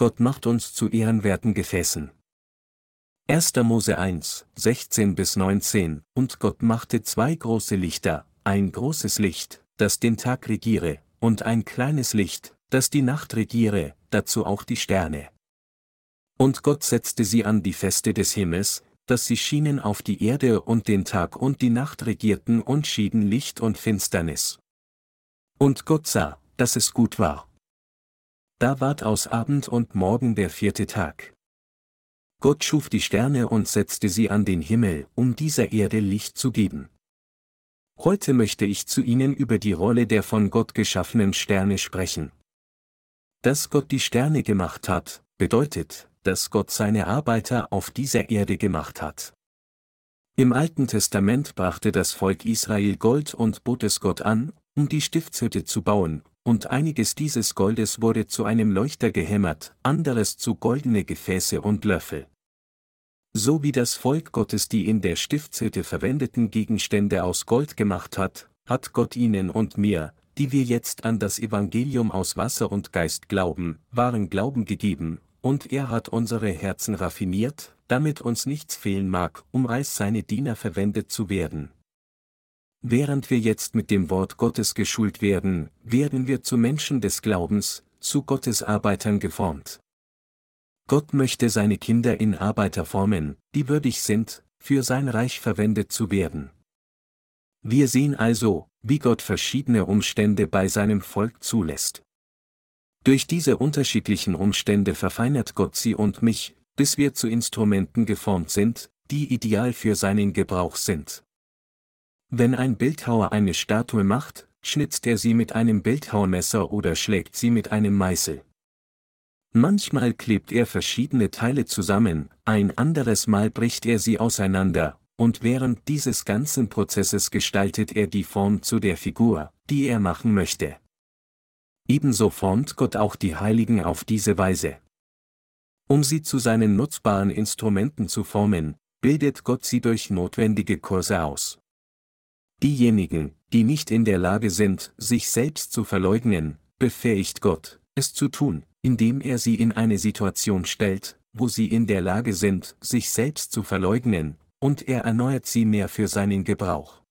Gott macht uns zu ehrenwerten Gefäßen. 1. Mose 1, 16 bis 19, und Gott machte zwei große Lichter, ein großes Licht, das den Tag regiere, und ein kleines Licht, das die Nacht regiere, dazu auch die Sterne. Und Gott setzte sie an die Feste des Himmels, dass sie schienen auf die Erde und den Tag und die Nacht regierten und schieden Licht und Finsternis. Und Gott sah, dass es gut war. Da ward aus Abend und Morgen der vierte Tag. Gott schuf die Sterne und setzte sie an den Himmel, um dieser Erde Licht zu geben. Heute möchte ich zu Ihnen über die Rolle der von Gott geschaffenen Sterne sprechen. Dass Gott die Sterne gemacht hat, bedeutet, dass Gott seine Arbeiter auf dieser Erde gemacht hat. Im Alten Testament brachte das Volk Israel Gold und bot es Gott an, um die Stiftshütte zu bauen, und einiges dieses Goldes wurde zu einem Leuchter gehämmert, anderes zu goldene Gefäße und Löffel. So wie das Volk Gottes die in der Stiftshütte verwendeten Gegenstände aus Gold gemacht hat, hat Gott ihnen und mir, die wir jetzt an das Evangelium aus Wasser und Geist glauben, wahren Glauben gegeben, und er hat unsere Herzen raffiniert, damit uns nichts fehlen mag, um als seine Diener verwendet zu werden. Während wir jetzt mit dem Wort Gottes geschult werden, werden wir zu Menschen des Glaubens, zu Gottes Arbeitern geformt. Gott möchte seine Kinder in Arbeiter formen, die würdig sind, für sein Reich verwendet zu werden. Wir sehen also, wie Gott verschiedene Umstände bei seinem Volk zulässt. Durch diese unterschiedlichen Umstände verfeinert Gott sie und mich, bis wir zu Instrumenten geformt sind, die ideal für seinen Gebrauch sind. Wenn ein Bildhauer eine Statue macht, schnitzt er sie mit einem Bildhauermesser oder schlägt sie mit einem Meißel. Manchmal klebt er verschiedene Teile zusammen, ein anderes Mal bricht er sie auseinander, und während dieses ganzen Prozesses gestaltet er die Form zu der Figur, die er machen möchte. Ebenso formt Gott auch die Heiligen auf diese Weise. Um sie zu seinen nutzbaren Instrumenten zu formen, bildet Gott sie durch notwendige Kurse aus. Diejenigen, die nicht in der Lage sind, sich selbst zu verleugnen, befähigt Gott, es zu tun, indem er sie in eine Situation stellt, wo sie in der Lage sind, sich selbst zu verleugnen, und er erneuert sie mehr für seinen Gebrauch.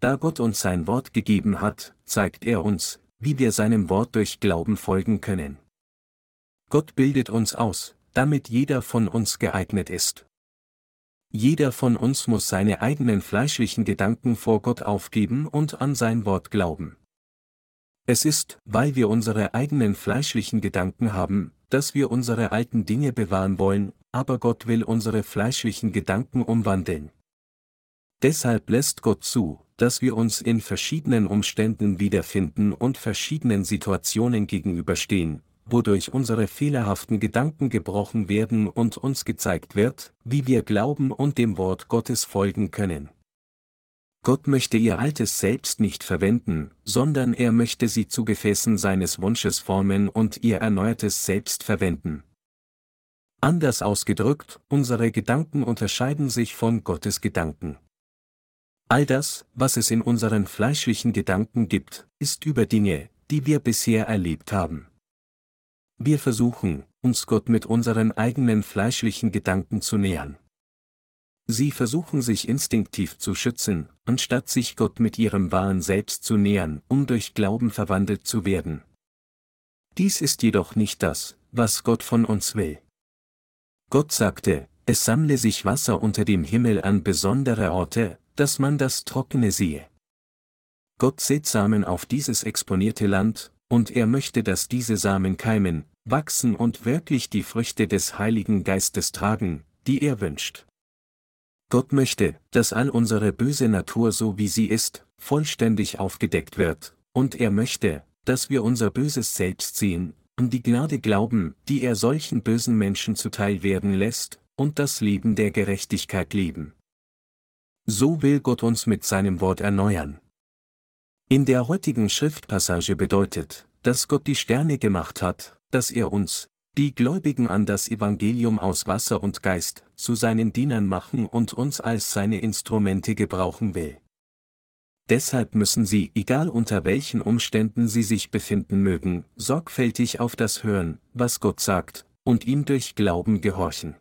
Da Gott uns sein Wort gegeben hat, zeigt er uns, wie wir seinem Wort durch Glauben folgen können. Gott bildet uns aus, damit jeder von uns geeignet ist. Jeder von uns muss seine eigenen fleischlichen Gedanken vor Gott aufgeben und an sein Wort glauben. Es ist, weil wir unsere eigenen fleischlichen Gedanken haben, dass wir unsere alten Dinge bewahren wollen, aber Gott will unsere fleischlichen Gedanken umwandeln. Deshalb lässt Gott zu, dass wir uns in verschiedenen Umständen wiederfinden und verschiedenen Situationen gegenüberstehen, wodurch unsere fehlerhaften Gedanken gebrochen werden und uns gezeigt wird, wie wir glauben und dem Wort Gottes folgen können. Gott möchte ihr altes Selbst nicht verwenden, sondern er möchte sie zu Gefäßen seines Wunsches formen und ihr erneuertes Selbst verwenden. Anders ausgedrückt, unsere Gedanken unterscheiden sich von Gottes Gedanken. All das, was es in unseren fleischlichen Gedanken gibt, ist über Dinge, die wir bisher erlebt haben. Wir versuchen, uns Gott mit unseren eigenen fleischlichen Gedanken zu nähern. Sie versuchen sich instinktiv zu schützen, anstatt sich Gott mit ihrem wahren Selbst zu nähern, um durch Glauben verwandelt zu werden. Dies ist jedoch nicht das, was Gott von uns will. Gott sagte, es sammle sich Wasser unter dem Himmel an besondere Orte, dass man das Trockene sehe. Gott sät Samen auf dieses exponierte Land, und er möchte, dass diese Samen keimen, wachsen und wirklich die Früchte des Heiligen Geistes tragen, die er wünscht. Gott möchte, dass all unsere böse Natur so wie sie ist, vollständig aufgedeckt wird, und er möchte, dass wir unser böses Selbst sehen, und die Gnade glauben, die er solchen bösen Menschen zuteil werden lässt, und das Leben der Gerechtigkeit leben. So will Gott uns mit seinem Wort erneuern. In der heutigen Schriftpassage bedeutet, dass Gott die Sterne gemacht hat, dass er uns, die Gläubigen an das Evangelium aus Wasser und Geist, zu seinen Dienern machen und uns als seine Instrumente gebrauchen will. Deshalb müssen Sie, egal unter welchen Umständen Sie sich befinden mögen, sorgfältig auf das hören, was Gott sagt, und ihm durch Glauben gehorchen.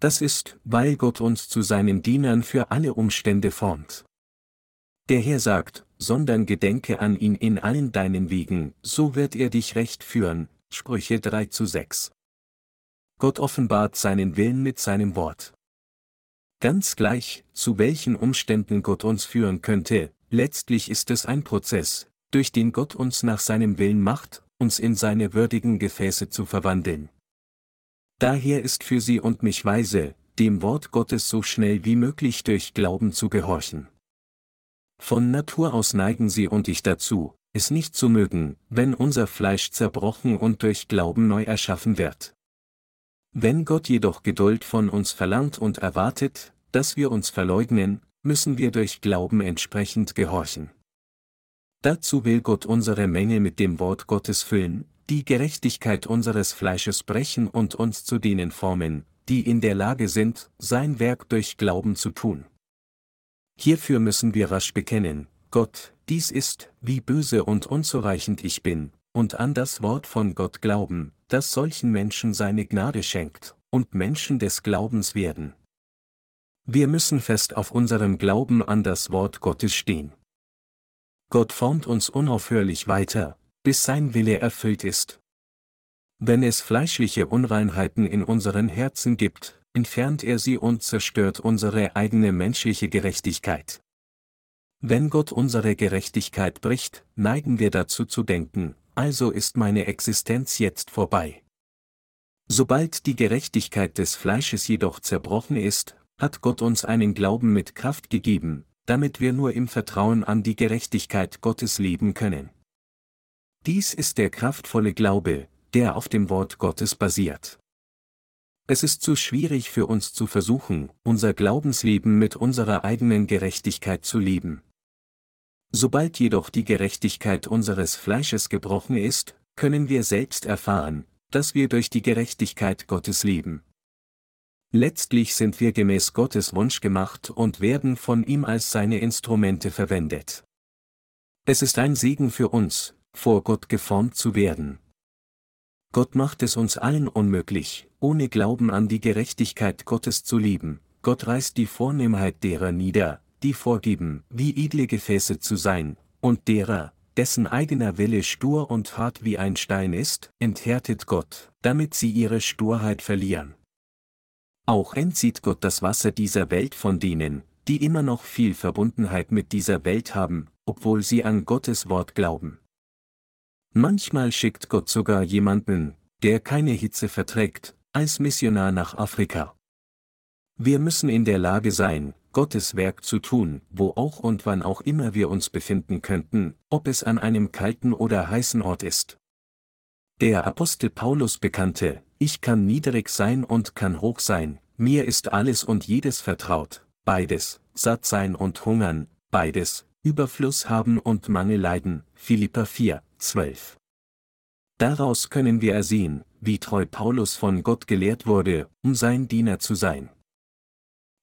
Das ist, weil Gott uns zu seinen Dienern für alle Umstände formt. Der Herr sagt, sondern gedenke an ihn in allen deinen Wegen, so wird er dich recht führen, Sprüche 3 zu 6. Gott offenbart seinen Willen mit seinem Wort. Ganz gleich, zu welchen Umständen Gott uns führen könnte, letztlich ist es ein Prozess, durch den Gott uns nach seinem Willen macht, uns in seine würdigen Gefäße zu verwandeln. Daher ist für Sie und mich weise, dem Wort Gottes so schnell wie möglich durch Glauben zu gehorchen. Von Natur aus neigen Sie und ich dazu, es nicht zu mögen, wenn unser Fleisch zerbrochen und durch Glauben neu erschaffen wird. Wenn Gott jedoch Geduld von uns verlangt und erwartet, dass wir uns verleugnen, müssen wir durch Glauben entsprechend gehorchen. Dazu will Gott unsere Menge mit dem Wort Gottes füllen, die Gerechtigkeit unseres Fleisches brechen und uns zu denen formen, die in der Lage sind, sein Werk durch Glauben zu tun. Hierfür müssen wir rasch bekennen, Gott, dies ist, wie böse und unzureichend ich bin, und an das Wort von Gott glauben, das solchen Menschen seine Gnade schenkt, und Menschen des Glaubens werden. Wir müssen fest auf unserem Glauben an das Wort Gottes stehen. Gott formt uns unaufhörlich weiter, bis sein Wille erfüllt ist. Wenn es fleischliche Unreinheiten in unseren Herzen gibt, entfernt er sie und zerstört unsere eigene menschliche Gerechtigkeit. Wenn Gott unsere Gerechtigkeit bricht, neigen wir dazu zu denken, also ist meine Existenz jetzt vorbei. Sobald die Gerechtigkeit des Fleisches jedoch zerbrochen ist, hat Gott uns einen Glauben mit Kraft gegeben, damit wir nur im Vertrauen an die Gerechtigkeit Gottes leben können. Dies ist der kraftvolle Glaube, der auf dem Wort Gottes basiert. Es ist zu schwierig für uns zu versuchen, unser Glaubensleben mit unserer eigenen Gerechtigkeit zu leben. Sobald jedoch die Gerechtigkeit unseres Fleisches gebrochen ist, können wir selbst erfahren, dass wir durch die Gerechtigkeit Gottes leben. Letztlich sind wir gemäß Gottes Wunsch gemacht und werden von ihm als seine Instrumente verwendet. Es ist ein Segen für uns, vor Gott geformt zu werden. Gott macht es uns allen unmöglich, ohne Glauben an die Gerechtigkeit Gottes zu lieben. Gott reißt die Vornehmheit derer nieder, die vorgeben, wie edle Gefäße zu sein, und derer, dessen eigener Wille stur und hart wie ein Stein ist, enthärtet Gott, damit sie ihre Sturheit verlieren. Auch entzieht Gott das Wasser dieser Welt von denen, die immer noch viel Verbundenheit mit dieser Welt haben, obwohl sie an Gottes Wort glauben. Manchmal schickt Gott sogar jemanden, der keine Hitze verträgt, als Missionar nach Afrika. Wir müssen in der Lage sein, Gottes Werk zu tun, wo auch und wann auch immer wir uns befinden könnten, ob es an einem kalten oder heißen Ort ist. Der Apostel Paulus bekannte, ich kann niedrig sein und kann hoch sein, mir ist alles und jedes vertraut, beides, satt sein und hungern, beides, Überfluss haben und Mangel leiden, Philippa 4, 12. Daraus können wir ersehen, wie treu Paulus von Gott gelehrt wurde, um sein Diener zu sein.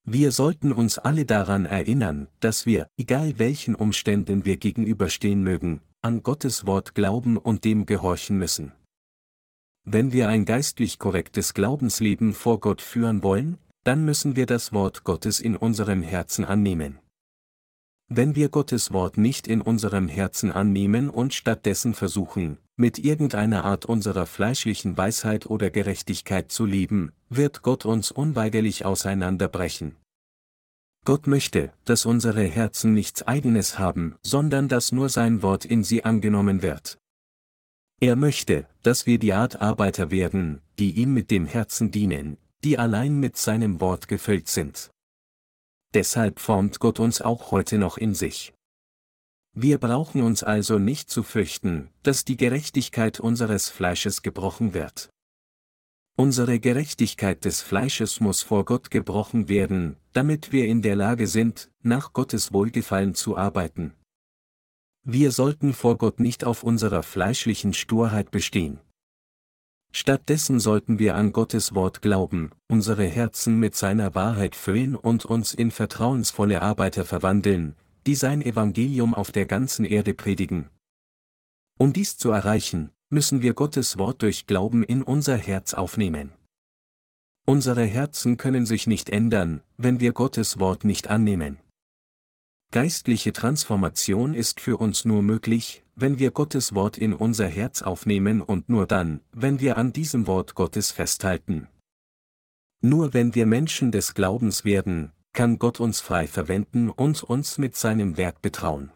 Wir sollten uns alle daran erinnern, dass wir, egal welchen Umständen wir gegenüberstehen mögen, an Gottes Wort glauben und dem gehorchen müssen. Wenn wir ein geistlich korrektes Glaubensleben vor Gott führen wollen, dann müssen wir das Wort Gottes in unserem Herzen annehmen. Wenn wir Gottes Wort nicht in unserem Herzen annehmen und stattdessen versuchen, mit irgendeiner Art unserer fleischlichen Weisheit oder Gerechtigkeit zu leben, wird Gott uns unweigerlich auseinanderbrechen. Gott möchte, dass unsere Herzen nichts eigenes haben, sondern dass nur sein Wort in sie angenommen wird. Er möchte, dass wir die Art Arbeiter werden, die ihm mit dem Herzen dienen, die allein mit seinem Wort gefüllt sind deshalb formt Gott uns auch heute noch in sich. Wir brauchen uns also nicht zu fürchten, dass die Gerechtigkeit unseres Fleisches gebrochen wird. Unsere Gerechtigkeit des Fleisches muss vor Gott gebrochen werden, damit wir in der Lage sind, nach Gottes Wohlgefallen zu arbeiten. Wir sollten vor Gott nicht auf unserer fleischlichen Sturheit bestehen. Stattdessen sollten wir an Gottes Wort glauben, unsere Herzen mit seiner Wahrheit füllen und uns in vertrauensvolle Arbeiter verwandeln, die sein Evangelium auf der ganzen Erde predigen. Um dies zu erreichen, müssen wir Gottes Wort durch Glauben in unser Herz aufnehmen. Unsere Herzen können sich nicht ändern, wenn wir Gottes Wort nicht annehmen. Geistliche Transformation ist für uns nur möglich, wenn wir Gottes Wort in unser Herz aufnehmen und nur dann, wenn wir an diesem Wort Gottes festhalten. Nur wenn wir Menschen des Glaubens werden, kann Gott uns frei verwenden und uns mit seinem Werk betrauen.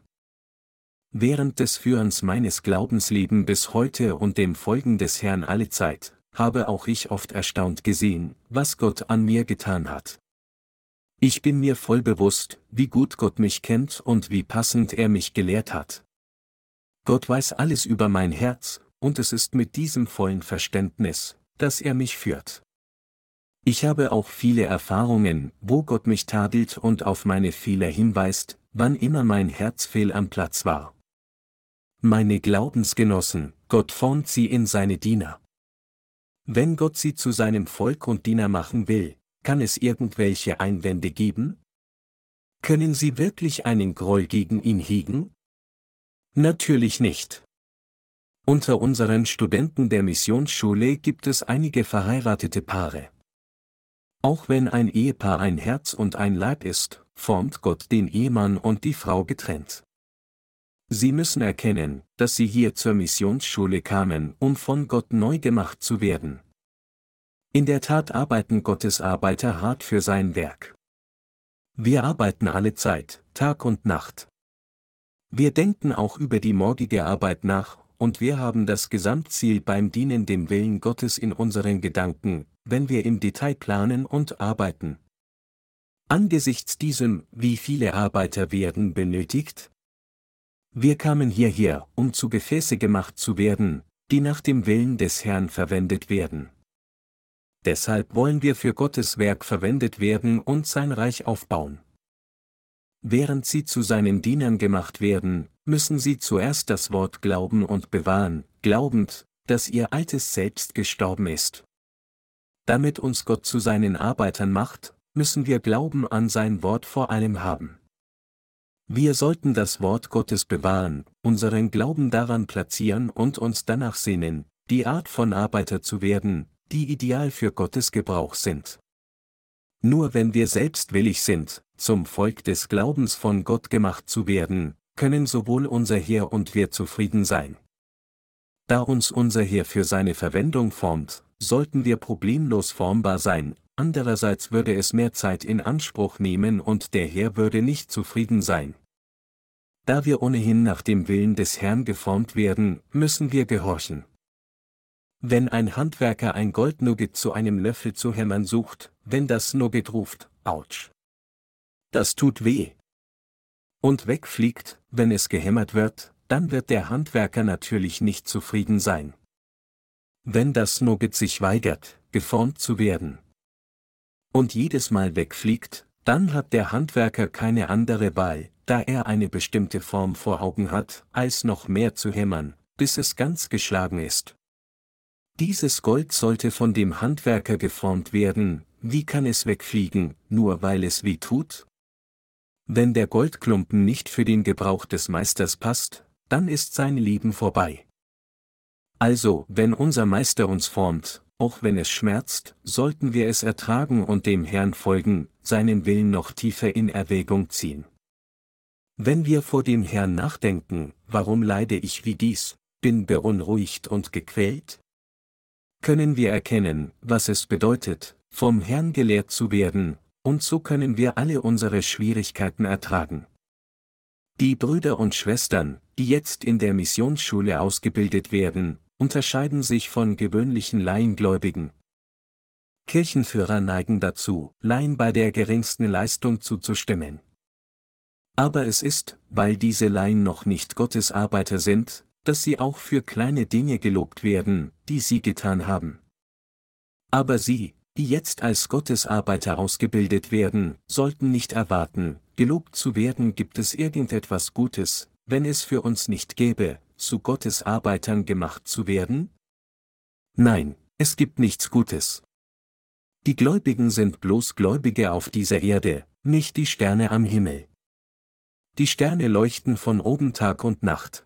Während des Führens meines Glaubenslebens bis heute und dem Folgen des Herrn alle Zeit, habe auch ich oft erstaunt gesehen, was Gott an mir getan hat. Ich bin mir voll bewusst, wie gut Gott mich kennt und wie passend er mich gelehrt hat. Gott weiß alles über mein Herz, und es ist mit diesem vollen Verständnis, dass er mich führt. Ich habe auch viele Erfahrungen, wo Gott mich tadelt und auf meine Fehler hinweist, wann immer mein Herz fehl am Platz war. Meine Glaubensgenossen, Gott formt sie in seine Diener. Wenn Gott sie zu seinem Volk und Diener machen will, kann es irgendwelche Einwände geben? Können sie wirklich einen Groll gegen ihn hegen? Natürlich nicht. Unter unseren Studenten der Missionsschule gibt es einige verheiratete Paare. Auch wenn ein Ehepaar ein Herz und ein Leib ist, formt Gott den Ehemann und die Frau getrennt. Sie müssen erkennen, dass Sie hier zur Missionsschule kamen, um von Gott neu gemacht zu werden. In der Tat arbeiten Gottes Arbeiter hart für sein Werk. Wir arbeiten alle Zeit, Tag und Nacht. Wir denken auch über die morgige Arbeit nach, und wir haben das Gesamtziel beim Dienen dem Willen Gottes in unseren Gedanken, wenn wir im Detail planen und arbeiten. Angesichts diesem, wie viele Arbeiter werden benötigt? Wir kamen hierher, um zu Gefäße gemacht zu werden, die nach dem Willen des Herrn verwendet werden. Deshalb wollen wir für Gottes Werk verwendet werden und sein Reich aufbauen. Während sie zu seinen Dienern gemacht werden, müssen sie zuerst das Wort glauben und bewahren, glaubend, dass ihr altes Selbst gestorben ist. Damit uns Gott zu seinen Arbeitern macht, müssen wir Glauben an sein Wort vor allem haben. Wir sollten das Wort Gottes bewahren, unseren Glauben daran platzieren und uns danach sehnen, die Art von Arbeiter zu werden, die ideal für Gottes Gebrauch sind. Nur wenn wir selbst willig sind, zum Volk des Glaubens von Gott gemacht zu werden, können sowohl unser Heer und wir zufrieden sein. Da uns unser Heer für seine Verwendung formt, sollten wir problemlos formbar sein, andererseits würde es mehr Zeit in Anspruch nehmen und der Herr würde nicht zufrieden sein. Da wir ohnehin nach dem Willen des Herrn geformt werden, müssen wir gehorchen. Wenn ein Handwerker ein Goldnugget zu einem Löffel zu hämmern sucht, wenn das Nugget ruft, Autsch. Das tut weh. Und wegfliegt, wenn es gehämmert wird, dann wird der Handwerker natürlich nicht zufrieden sein. Wenn das Nugget sich weigert, geformt zu werden, und jedes Mal wegfliegt, dann hat der Handwerker keine andere Wahl, da er eine bestimmte Form vor Augen hat, als noch mehr zu hämmern, bis es ganz geschlagen ist. Dieses Gold sollte von dem Handwerker geformt werden, wie kann es wegfliegen, nur weil es weh tut? Wenn der Goldklumpen nicht für den Gebrauch des Meisters passt, dann ist sein Leben vorbei. Also, wenn unser Meister uns formt, auch wenn es schmerzt, sollten wir es ertragen und dem Herrn folgen, seinen Willen noch tiefer in Erwägung ziehen. Wenn wir vor dem Herrn nachdenken, warum leide ich wie dies, bin beunruhigt und gequält? Können wir erkennen, was es bedeutet, vom Herrn gelehrt zu werden, und so können wir alle unsere Schwierigkeiten ertragen. Die Brüder und Schwestern, die jetzt in der Missionsschule ausgebildet werden, unterscheiden sich von gewöhnlichen Laiengläubigen. Kirchenführer neigen dazu, Laien bei der geringsten Leistung zuzustimmen. Aber es ist, weil diese Laien noch nicht Gottes Arbeiter sind, dass sie auch für kleine Dinge gelobt werden, die sie getan haben. Aber sie, die jetzt als Gottes Arbeiter ausgebildet werden, sollten nicht erwarten, gelobt zu werden gibt es irgendetwas Gutes, wenn es für uns nicht gäbe, zu Gottes Arbeitern gemacht zu werden? Nein, es gibt nichts Gutes. Die Gläubigen sind bloß Gläubige auf dieser Erde, nicht die Sterne am Himmel. die Sterne leuchten von oben Tag und Nacht.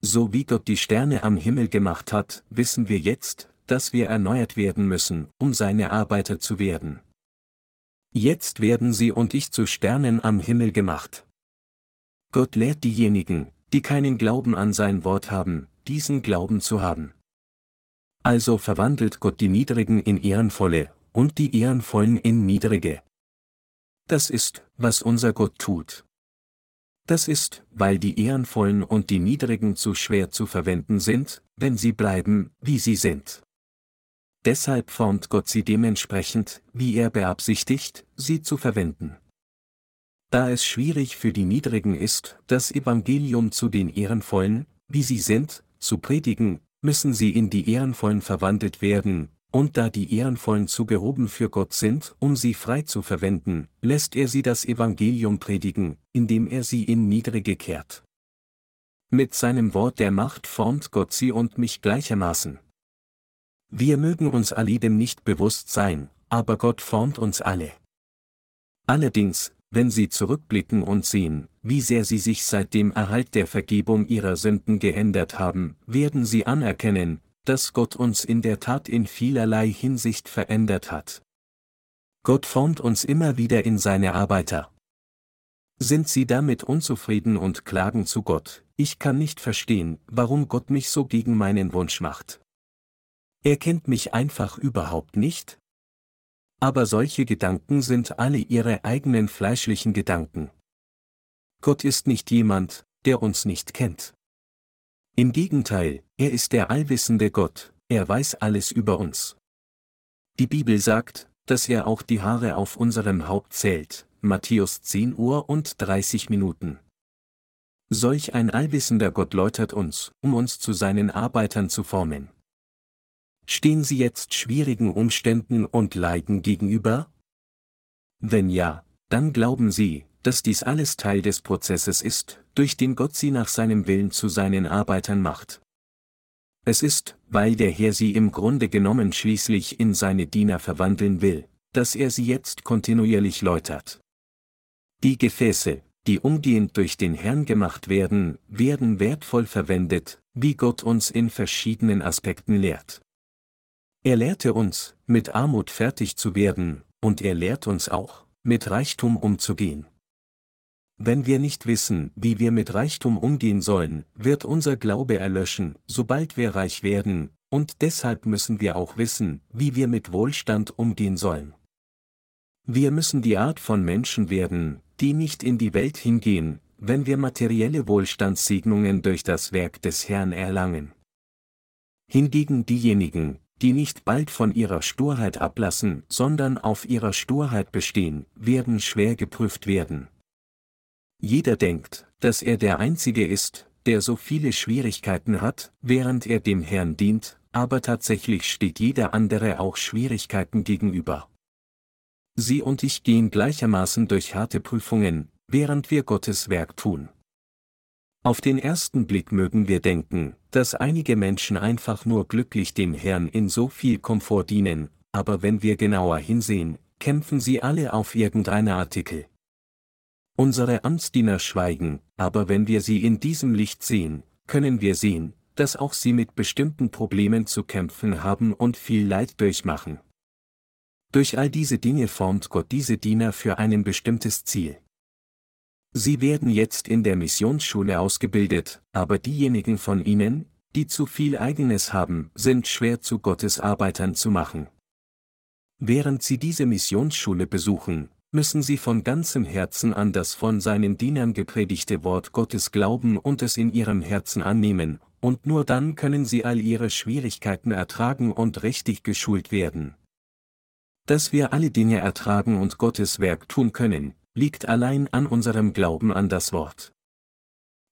So wie Gott die Sterne am Himmel gemacht hat, wissen wir jetzt, dass wir erneuert werden müssen, um seine Arbeiter zu werden. Jetzt werden sie und ich zu Sternen am Himmel gemacht. Gott lehrt diejenigen, die keinen Glauben an sein Wort haben, diesen Glauben zu haben. Also verwandelt Gott die Niedrigen in Ehrenvolle, und die Ehrenvollen in Niedrige. Das ist, was unser Gott tut. Das ist, weil die Ehrenvollen und die Niedrigen zu schwer zu verwenden sind, wenn sie bleiben, wie sie sind. Deshalb formt Gott sie dementsprechend, wie er beabsichtigt, sie zu verwenden. Da es schwierig für die Niedrigen ist, das Evangelium zu den Ehrenvollen, wie sie sind, zu predigen, müssen sie in die Ehrenvollen verwandelt werden, und da die Ehrenvollen zu gehoben für Gott sind, um sie frei zu verwenden, lässt er sie das Evangelium predigen, indem er sie in Niedrige kehrt. Mit seinem Wort der Macht formt Gott sie und mich gleichermaßen. Wir mögen uns alledem nicht bewusst sein, aber Gott formt uns alle. Allerdings, wenn sie zurückblicken und sehen, wie sehr sie sich seit dem Erhalt der Vergebung ihrer Sünden geändert haben, werden sie anerkennen, dass Gott uns in der Tat in vielerlei Hinsicht verändert hat. Gott formt uns immer wieder in seine Arbeiter. Sind Sie damit unzufrieden und klagen zu Gott, ich kann nicht verstehen, warum Gott mich so gegen meinen Wunsch macht. Er kennt mich einfach überhaupt nicht? Aber solche Gedanken sind alle Ihre eigenen fleischlichen Gedanken. Gott ist nicht jemand, der uns nicht kennt. Im Gegenteil, er ist der allwissende Gott, er weiß alles über uns. Die Bibel sagt, dass er auch die Haare auf unserem Haupt zählt, Matthäus 10 Uhr und 30 Minuten. Solch ein allwissender Gott läutert uns, um uns zu seinen Arbeitern zu formen. Stehen Sie jetzt schwierigen Umständen und Leiden gegenüber? Wenn ja, dann glauben Sie, dass dies alles Teil des Prozesses ist, durch den Gott sie nach seinem Willen zu seinen Arbeitern macht. Es ist, weil der Herr sie im Grunde genommen schließlich in seine Diener verwandeln will, dass er sie jetzt kontinuierlich läutert. Die Gefäße, die umgehend durch den Herrn gemacht werden, werden wertvoll verwendet, wie Gott uns in verschiedenen Aspekten lehrt. Er lehrte uns, mit Armut fertig zu werden, und er lehrt uns auch, mit Reichtum umzugehen. Wenn wir nicht wissen, wie wir mit Reichtum umgehen sollen, wird unser Glaube erlöschen, sobald wir reich werden, und deshalb müssen wir auch wissen, wie wir mit Wohlstand umgehen sollen. Wir müssen die Art von Menschen werden, die nicht in die Welt hingehen, wenn wir materielle Wohlstandssegnungen durch das Werk des Herrn erlangen. Hingegen diejenigen, die nicht bald von ihrer Sturheit ablassen, sondern auf ihrer Sturheit bestehen, werden schwer geprüft werden. Jeder denkt, dass er der Einzige ist, der so viele Schwierigkeiten hat, während er dem Herrn dient, aber tatsächlich steht jeder andere auch Schwierigkeiten gegenüber. Sie und ich gehen gleichermaßen durch harte Prüfungen, während wir Gottes Werk tun. Auf den ersten Blick mögen wir denken, dass einige Menschen einfach nur glücklich dem Herrn in so viel Komfort dienen, aber wenn wir genauer hinsehen, kämpfen sie alle auf irgendeine Artikel. Unsere Amtsdiener schweigen, aber wenn wir sie in diesem Licht sehen, können wir sehen, dass auch sie mit bestimmten Problemen zu kämpfen haben und viel Leid durchmachen. Durch all diese Dinge formt Gott diese Diener für ein bestimmtes Ziel. Sie werden jetzt in der Missionsschule ausgebildet, aber diejenigen von ihnen, die zu viel eigenes haben, sind schwer zu Gottes Arbeitern zu machen. Während sie diese Missionsschule besuchen, müssen sie von ganzem Herzen an das von seinen Dienern gepredigte Wort Gottes glauben und es in ihrem Herzen annehmen, und nur dann können sie all ihre Schwierigkeiten ertragen und richtig geschult werden. Dass wir alle Dinge ertragen und Gottes Werk tun können, liegt allein an unserem Glauben an das Wort.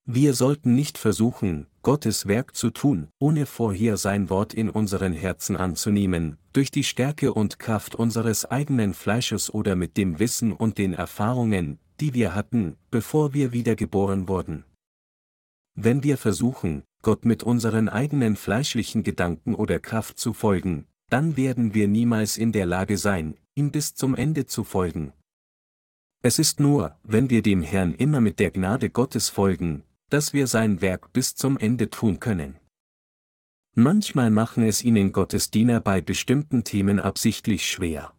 Wir sollten nicht versuchen, Gottes Werk zu tun, ohne vorher sein Wort in unseren Herzen anzunehmen, durch die Stärke und Kraft unseres eigenen Fleisches oder mit dem Wissen und den Erfahrungen, die wir hatten, bevor wir wiedergeboren wurden. Wenn wir versuchen, Gott mit unseren eigenen fleischlichen Gedanken oder Kraft zu folgen, dann werden wir niemals in der Lage sein, ihm bis zum Ende zu folgen. Es ist nur, wenn wir dem Herrn immer mit der Gnade Gottes folgen, dass wir sein Werk bis zum Ende tun können. Manchmal machen es ihnen Gottes Diener bei bestimmten Themen absichtlich schwer.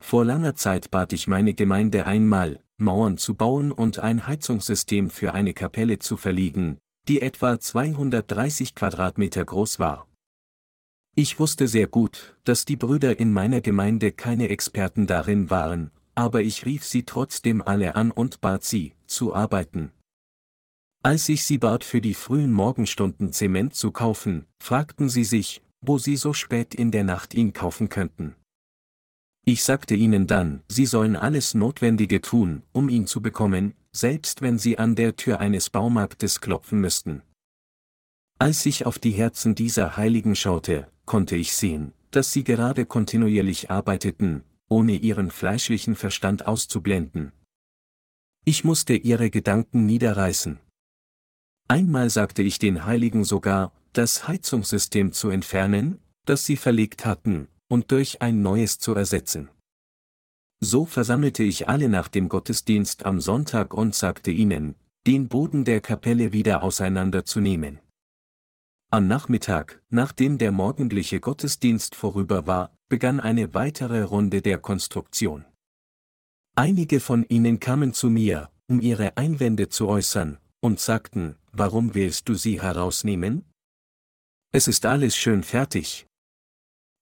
Vor langer Zeit bat ich meine Gemeinde einmal, Mauern zu bauen und ein Heizungssystem für eine Kapelle zu verlegen, die etwa 230 Quadratmeter groß war. Ich wusste sehr gut, dass die Brüder in meiner Gemeinde keine Experten darin waren, aber ich rief sie trotzdem alle an und bat sie, zu arbeiten. Als ich sie bat für die frühen Morgenstunden Zement zu kaufen, fragten sie sich, wo sie so spät in der Nacht ihn kaufen könnten. Ich sagte ihnen dann, sie sollen alles Notwendige tun, um ihn zu bekommen, selbst wenn sie an der Tür eines Baumarktes klopfen müssten. Als ich auf die Herzen dieser Heiligen schaute, konnte ich sehen, dass sie gerade kontinuierlich arbeiteten, ohne ihren fleischlichen Verstand auszublenden. Ich musste ihre Gedanken niederreißen. Einmal sagte ich den Heiligen sogar, das Heizungssystem zu entfernen, das sie verlegt hatten, und durch ein neues zu ersetzen. So versammelte ich alle nach dem Gottesdienst am Sonntag und sagte ihnen, den Boden der Kapelle wieder auseinanderzunehmen. Am Nachmittag, nachdem der morgendliche Gottesdienst vorüber war, begann eine weitere Runde der Konstruktion. Einige von ihnen kamen zu mir, um ihre Einwände zu äußern, und sagten, warum willst du sie herausnehmen? Es ist alles schön fertig,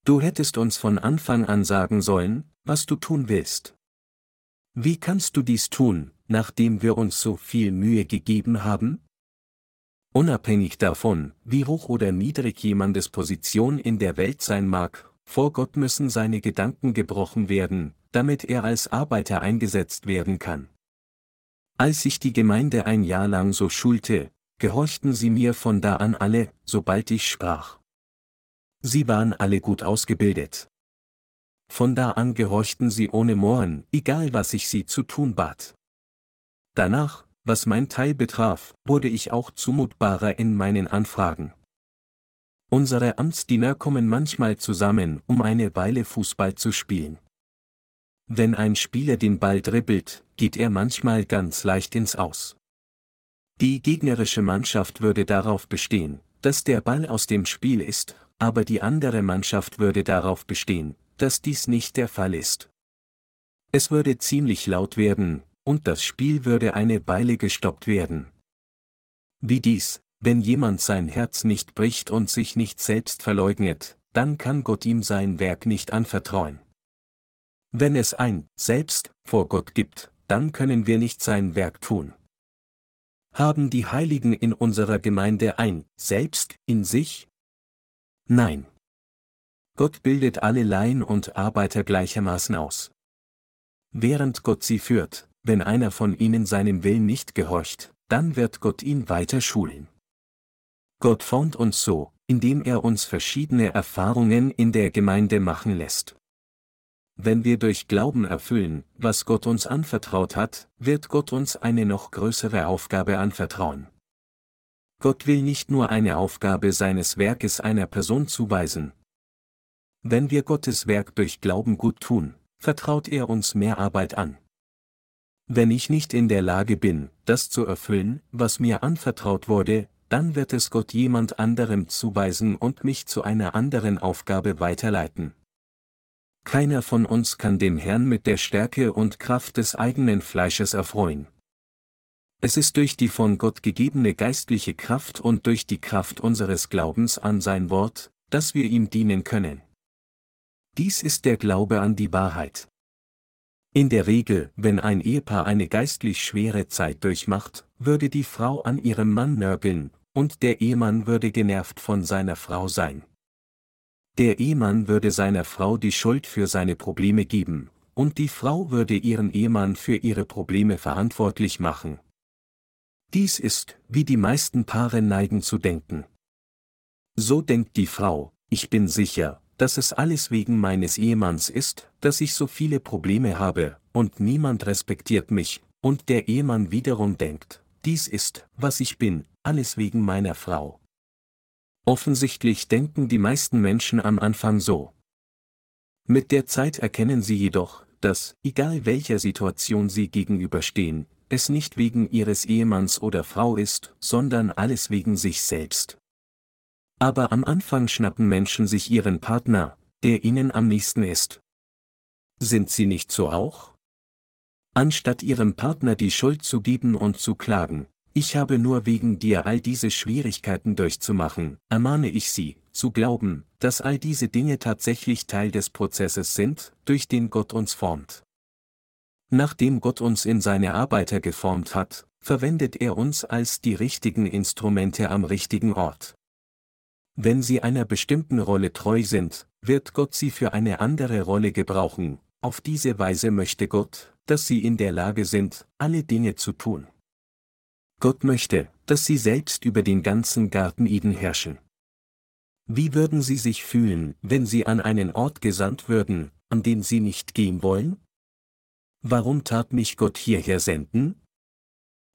Du hättest uns von Anfang an sagen sollen, was du tun willst. Wie kannst du dies tun, nachdem wir uns so viel Mühe gegeben haben? Unabhängig davon, wie hoch oder niedrig jemandes Position in der Welt sein mag, vor Gott müssen seine Gedanken gebrochen werden, damit er als Arbeiter eingesetzt werden kann. Als ich die Gemeinde ein Jahr lang so schulte, gehorchten sie mir von da an alle, sobald ich sprach. Sie waren alle gut ausgebildet. Von da an gehorchten sie ohne Mohren, egal was ich sie zu tun bat. Danach, was mein Teil betraf, wurde ich auch zumutbarer in meinen Anfragen. Unsere Amtsdiener kommen manchmal zusammen, um eine Weile Fußball zu spielen. Wenn ein Spieler den Ball dribbelt, geht er manchmal ganz leicht ins Aus. Die gegnerische Mannschaft würde darauf bestehen, dass der Ball aus dem Spiel ist, aber die andere Mannschaft würde darauf bestehen, dass dies nicht der Fall ist. Es würde ziemlich laut werden, und das Spiel würde eine Weile gestoppt werden. Wie dies, wenn jemand sein Herz nicht bricht und sich nicht selbst verleugnet, dann kann Gott ihm sein Werk nicht anvertrauen. Wenn es ein Selbst vor Gott gibt, dann können wir nicht sein Werk tun. Haben die Heiligen in unserer Gemeinde ein Selbst in sich? Nein. Gott bildet alle Laien und Arbeiter gleichermaßen aus. Während Gott sie führt, wenn einer von ihnen seinem Willen nicht gehorcht, dann wird Gott ihn weiter schulen. Gott formt uns so, indem er uns verschiedene Erfahrungen in der Gemeinde machen lässt. Wenn wir durch Glauben erfüllen, was Gott uns anvertraut hat, wird Gott uns eine noch größere Aufgabe anvertrauen. Gott will nicht nur eine Aufgabe seines Werkes einer Person zuweisen. Wenn wir Gottes Werk durch Glauben gut tun, vertraut er uns mehr Arbeit an. Wenn ich nicht in der Lage bin, das zu erfüllen, was mir anvertraut wurde, dann wird es Gott jemand anderem zuweisen und mich zu einer anderen Aufgabe weiterleiten. Keiner von uns kann dem Herrn mit der Stärke und Kraft des eigenen Fleisches erfreuen. Es ist durch die von Gott gegebene geistliche Kraft und durch die Kraft unseres Glaubens an sein Wort, dass wir ihm dienen können. Dies ist der Glaube an die Wahrheit. In der Regel, wenn ein Ehepaar eine geistlich schwere Zeit durchmacht, würde die Frau an ihrem Mann nörgeln, und der Ehemann würde genervt von seiner Frau sein. Der Ehemann würde seiner Frau die Schuld für seine Probleme geben, und die Frau würde ihren Ehemann für ihre Probleme verantwortlich machen, dies ist, wie die meisten Paare neigen zu denken. So denkt die Frau, ich bin sicher, dass es alles wegen meines Ehemanns ist, dass ich so viele Probleme habe, und niemand respektiert mich, und der Ehemann wiederum denkt, dies ist, was ich bin, alles wegen meiner Frau. Offensichtlich denken die meisten Menschen am Anfang so. Mit der Zeit erkennen sie jedoch, dass, egal welcher Situation sie gegenüberstehen, es nicht wegen ihres Ehemanns oder Frau ist, sondern alles wegen sich selbst. Aber am Anfang schnappen Menschen sich ihren Partner, der ihnen am nächsten ist. Sind sie nicht so auch? Anstatt ihrem Partner die Schuld zu geben und zu klagen, ich habe nur wegen dir all diese Schwierigkeiten durchzumachen, ermahne ich sie, zu glauben, dass all diese Dinge tatsächlich Teil des Prozesses sind, durch den Gott uns formt. Nachdem Gott uns in seine Arbeiter geformt hat, verwendet er uns als die richtigen Instrumente am richtigen Ort. Wenn sie einer bestimmten Rolle treu sind, wird Gott sie für eine andere Rolle gebrauchen, auf diese Weise möchte Gott, dass sie in der Lage sind, alle Dinge zu tun. Gott möchte, dass sie selbst über den ganzen Garten Eden herrschen. Wie würden sie sich fühlen, wenn sie an einen Ort gesandt würden, an den sie nicht gehen wollen? Warum tat mich Gott hierher senden?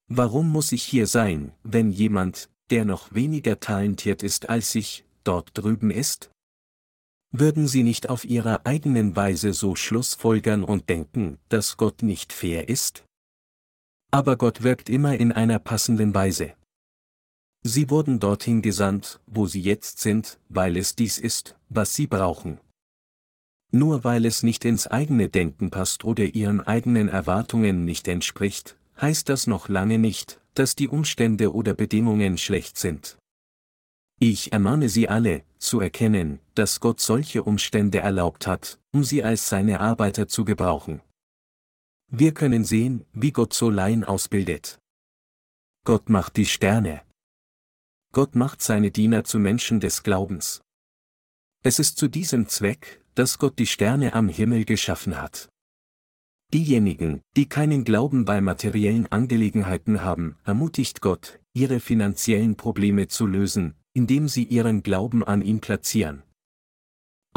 Warum muss ich hier sein, wenn jemand, der noch weniger talentiert ist als ich, dort drüben ist? Würden Sie nicht auf Ihrer eigenen Weise so Schlussfolgern und denken, dass Gott nicht fair ist? Aber Gott wirkt immer in einer passenden Weise. Sie wurden dorthin gesandt, wo Sie jetzt sind, weil es dies ist, was Sie brauchen. Nur weil es nicht ins eigene Denken passt oder ihren eigenen Erwartungen nicht entspricht, heißt das noch lange nicht, dass die Umstände oder Bedingungen schlecht sind. Ich ermahne Sie alle, zu erkennen, dass Gott solche Umstände erlaubt hat, um sie als seine Arbeiter zu gebrauchen. Wir können sehen, wie Gott so Laien ausbildet. Gott macht die Sterne. Gott macht seine Diener zu Menschen des Glaubens. Es ist zu diesem Zweck, dass Gott die Sterne am Himmel geschaffen hat. Diejenigen, die keinen Glauben bei materiellen Angelegenheiten haben, ermutigt Gott, ihre finanziellen Probleme zu lösen, indem sie ihren Glauben an ihn platzieren.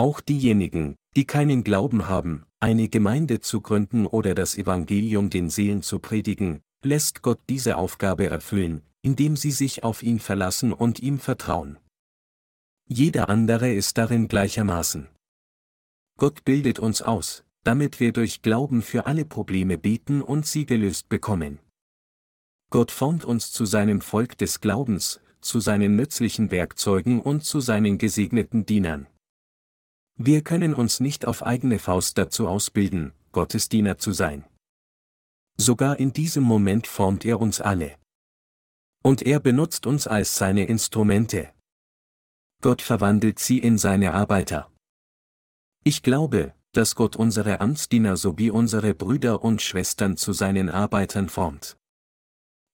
Auch diejenigen, die keinen Glauben haben, eine Gemeinde zu gründen oder das Evangelium den Seelen zu predigen, lässt Gott diese Aufgabe erfüllen, indem sie sich auf ihn verlassen und ihm vertrauen. Jeder andere ist darin gleichermaßen. Gott bildet uns aus, damit wir durch Glauben für alle Probleme beten und sie gelöst bekommen. Gott formt uns zu seinem Volk des Glaubens, zu seinen nützlichen Werkzeugen und zu seinen gesegneten Dienern. Wir können uns nicht auf eigene Faust dazu ausbilden, Gottes Diener zu sein. Sogar in diesem Moment formt er uns alle. Und er benutzt uns als seine Instrumente. Gott verwandelt sie in seine Arbeiter. Ich glaube, dass Gott unsere Amtsdiener sowie unsere Brüder und Schwestern zu seinen Arbeitern formt.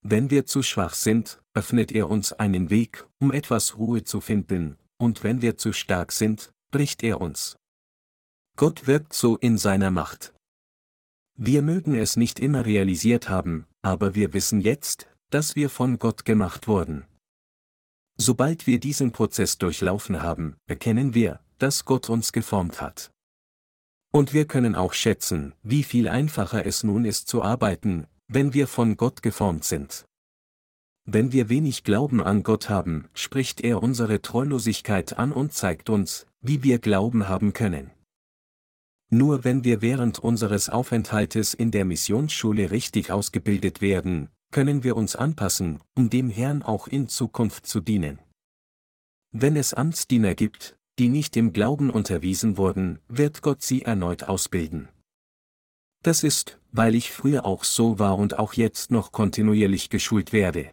Wenn wir zu schwach sind, öffnet er uns einen Weg, um etwas Ruhe zu finden, und wenn wir zu stark sind, bricht er uns. Gott wirkt so in seiner Macht. Wir mögen es nicht immer realisiert haben, aber wir wissen jetzt, dass wir von Gott gemacht wurden. Sobald wir diesen Prozess durchlaufen haben, erkennen wir, dass Gott uns geformt hat. Und wir können auch schätzen, wie viel einfacher es nun ist zu arbeiten, wenn wir von Gott geformt sind. Wenn wir wenig Glauben an Gott haben, spricht er unsere Treulosigkeit an und zeigt uns, wie wir Glauben haben können. Nur wenn wir während unseres Aufenthaltes in der Missionsschule richtig ausgebildet werden, können wir uns anpassen, um dem Herrn auch in Zukunft zu dienen. Wenn es Amtsdiener gibt, die nicht im Glauben unterwiesen wurden, wird Gott sie erneut ausbilden. Das ist, weil ich früher auch so war und auch jetzt noch kontinuierlich geschult werde.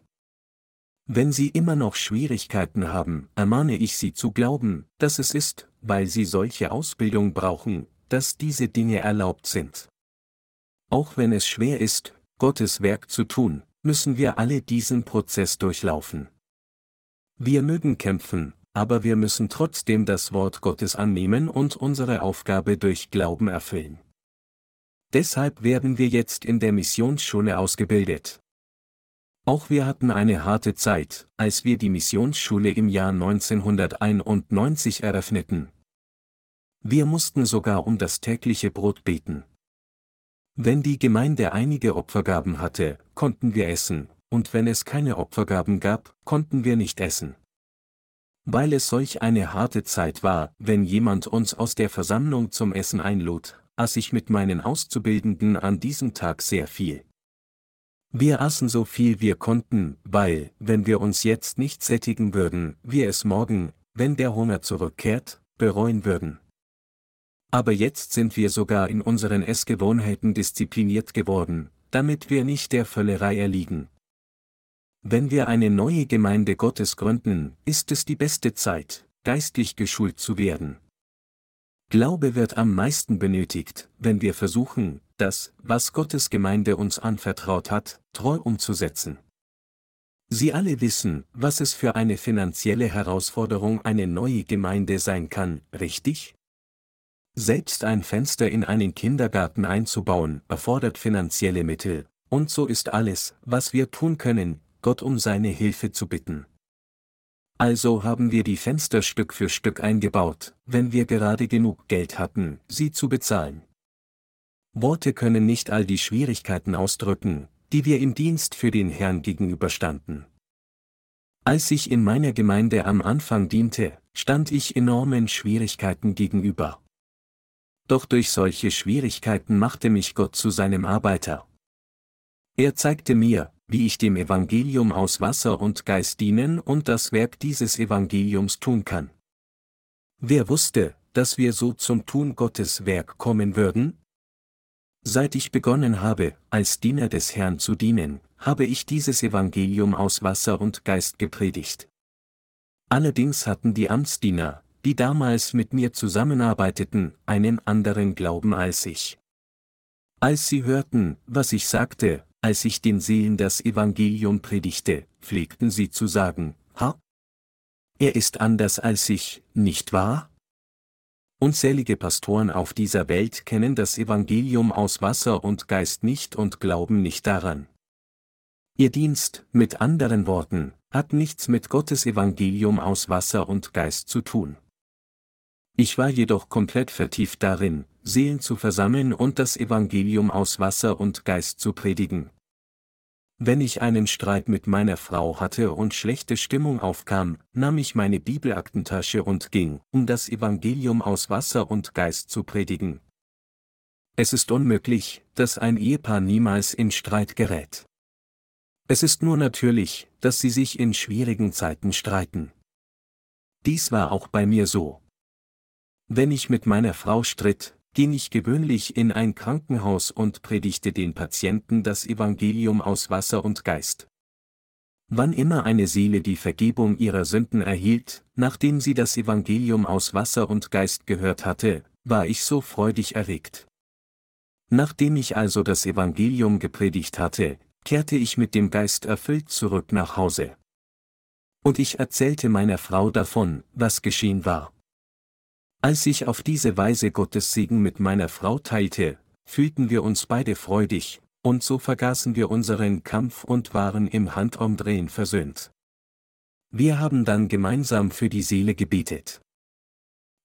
Wenn Sie immer noch Schwierigkeiten haben, ermahne ich Sie zu glauben, dass es ist, weil Sie solche Ausbildung brauchen, dass diese Dinge erlaubt sind. Auch wenn es schwer ist, Gottes Werk zu tun, müssen wir alle diesen Prozess durchlaufen. Wir mögen kämpfen, aber wir müssen trotzdem das Wort Gottes annehmen und unsere Aufgabe durch Glauben erfüllen. Deshalb werden wir jetzt in der Missionsschule ausgebildet. Auch wir hatten eine harte Zeit, als wir die Missionsschule im Jahr 1991 eröffneten. Wir mussten sogar um das tägliche Brot beten. Wenn die Gemeinde einige Opfergaben hatte, konnten wir essen, und wenn es keine Opfergaben gab, konnten wir nicht essen. Weil es solch eine harte Zeit war, wenn jemand uns aus der Versammlung zum Essen einlud, aß ich mit meinen Auszubildenden an diesem Tag sehr viel. Wir aßen so viel wir konnten, weil, wenn wir uns jetzt nicht sättigen würden, wir es morgen, wenn der Hunger zurückkehrt, bereuen würden. Aber jetzt sind wir sogar in unseren Essgewohnheiten diszipliniert geworden, damit wir nicht der Völlerei erliegen. Wenn wir eine neue Gemeinde Gottes gründen, ist es die beste Zeit, geistlich geschult zu werden. Glaube wird am meisten benötigt, wenn wir versuchen, das, was Gottes Gemeinde uns anvertraut hat, treu umzusetzen. Sie alle wissen, was es für eine finanzielle Herausforderung eine neue Gemeinde sein kann, richtig? Selbst ein Fenster in einen Kindergarten einzubauen, erfordert finanzielle Mittel, und so ist alles, was wir tun können, Gott um seine Hilfe zu bitten. Also haben wir die Fenster Stück für Stück eingebaut, wenn wir gerade genug Geld hatten, sie zu bezahlen. Worte können nicht all die Schwierigkeiten ausdrücken, die wir im Dienst für den Herrn gegenüberstanden. Als ich in meiner Gemeinde am Anfang diente, stand ich enormen Schwierigkeiten gegenüber. Doch durch solche Schwierigkeiten machte mich Gott zu seinem Arbeiter. Er zeigte mir, wie ich dem Evangelium aus Wasser und Geist dienen und das Werk dieses Evangeliums tun kann. Wer wusste, dass wir so zum Tun Gottes Werk kommen würden? Seit ich begonnen habe, als Diener des Herrn zu dienen, habe ich dieses Evangelium aus Wasser und Geist gepredigt. Allerdings hatten die Amtsdiener, die damals mit mir zusammenarbeiteten, einen anderen Glauben als ich. Als sie hörten, was ich sagte, als ich den Seelen das Evangelium predigte, pflegten sie zu sagen, ha? Er ist anders als ich, nicht wahr? Unzählige Pastoren auf dieser Welt kennen das Evangelium aus Wasser und Geist nicht und glauben nicht daran. Ihr Dienst, mit anderen Worten, hat nichts mit Gottes Evangelium aus Wasser und Geist zu tun. Ich war jedoch komplett vertieft darin, Seelen zu versammeln und das Evangelium aus Wasser und Geist zu predigen, wenn ich einen Streit mit meiner Frau hatte und schlechte Stimmung aufkam, nahm ich meine Bibelaktentasche und ging, um das Evangelium aus Wasser und Geist zu predigen. Es ist unmöglich, dass ein Ehepaar niemals in Streit gerät. Es ist nur natürlich, dass sie sich in schwierigen Zeiten streiten. Dies war auch bei mir so. Wenn ich mit meiner Frau stritt, ging ich gewöhnlich in ein Krankenhaus und predigte den Patienten das Evangelium aus Wasser und Geist. Wann immer eine Seele die Vergebung ihrer Sünden erhielt, nachdem sie das Evangelium aus Wasser und Geist gehört hatte, war ich so freudig erregt. Nachdem ich also das Evangelium gepredigt hatte, kehrte ich mit dem Geist erfüllt zurück nach Hause. Und ich erzählte meiner Frau davon, was geschehen war. Als ich auf diese Weise Gottes Segen mit meiner Frau teilte, fühlten wir uns beide freudig, und so vergaßen wir unseren Kampf und waren im Handumdrehen versöhnt. Wir haben dann gemeinsam für die Seele gebetet.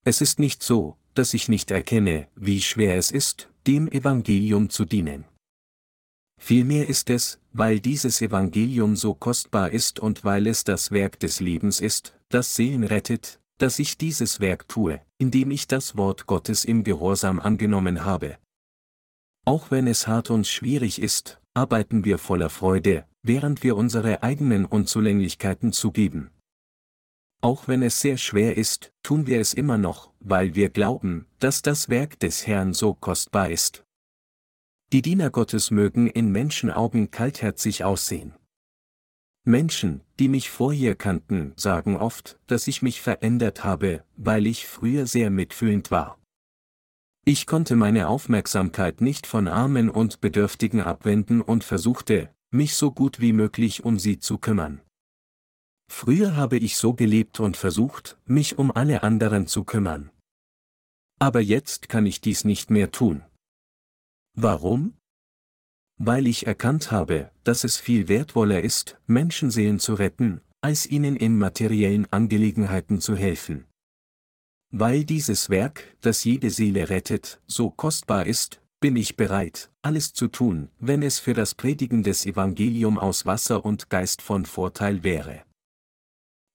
Es ist nicht so, dass ich nicht erkenne, wie schwer es ist, dem Evangelium zu dienen. Vielmehr ist es, weil dieses Evangelium so kostbar ist und weil es das Werk des Lebens ist, das Seelen rettet, dass ich dieses Werk tue, indem ich das Wort Gottes im Gehorsam angenommen habe. Auch wenn es hart und schwierig ist, arbeiten wir voller Freude, während wir unsere eigenen Unzulänglichkeiten zugeben. Auch wenn es sehr schwer ist, tun wir es immer noch, weil wir glauben, dass das Werk des Herrn so kostbar ist. Die Diener Gottes mögen in Menschenaugen kaltherzig aussehen. Menschen, die mich vorher kannten, sagen oft, dass ich mich verändert habe, weil ich früher sehr mitfühlend war. Ich konnte meine Aufmerksamkeit nicht von Armen und Bedürftigen abwenden und versuchte, mich so gut wie möglich um sie zu kümmern. Früher habe ich so gelebt und versucht, mich um alle anderen zu kümmern. Aber jetzt kann ich dies nicht mehr tun. Warum? Weil ich erkannt habe, dass es viel wertvoller ist, Menschenseelen zu retten, als ihnen in materiellen Angelegenheiten zu helfen. Weil dieses Werk, das jede Seele rettet, so kostbar ist, bin ich bereit, alles zu tun, wenn es für das Predigen des Evangelium aus Wasser und Geist von Vorteil wäre.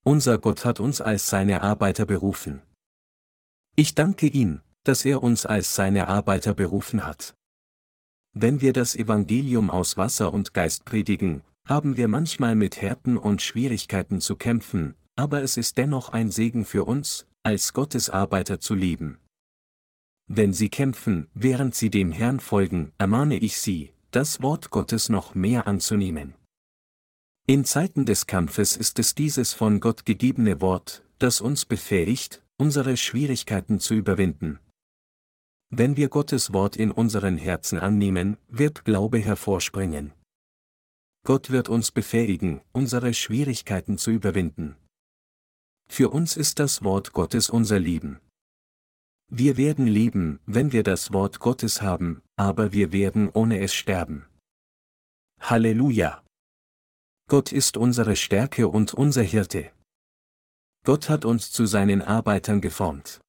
Unser Gott hat uns als seine Arbeiter berufen. Ich danke ihm, dass er uns als seine Arbeiter berufen hat. Wenn wir das Evangelium aus Wasser und Geist predigen, haben wir manchmal mit Härten und Schwierigkeiten zu kämpfen, aber es ist dennoch ein Segen für uns, als Gottes Arbeiter zu lieben. Wenn Sie kämpfen, während Sie dem Herrn folgen, ermahne ich Sie, das Wort Gottes noch mehr anzunehmen. In Zeiten des Kampfes ist es dieses von Gott gegebene Wort, das uns befähigt, unsere Schwierigkeiten zu überwinden. Wenn wir Gottes Wort in unseren Herzen annehmen, wird Glaube hervorspringen. Gott wird uns befähigen, unsere Schwierigkeiten zu überwinden. Für uns ist das Wort Gottes unser Leben. Wir werden leben, wenn wir das Wort Gottes haben, aber wir werden ohne es sterben. Halleluja! Gott ist unsere Stärke und unser Hirte. Gott hat uns zu seinen Arbeitern geformt.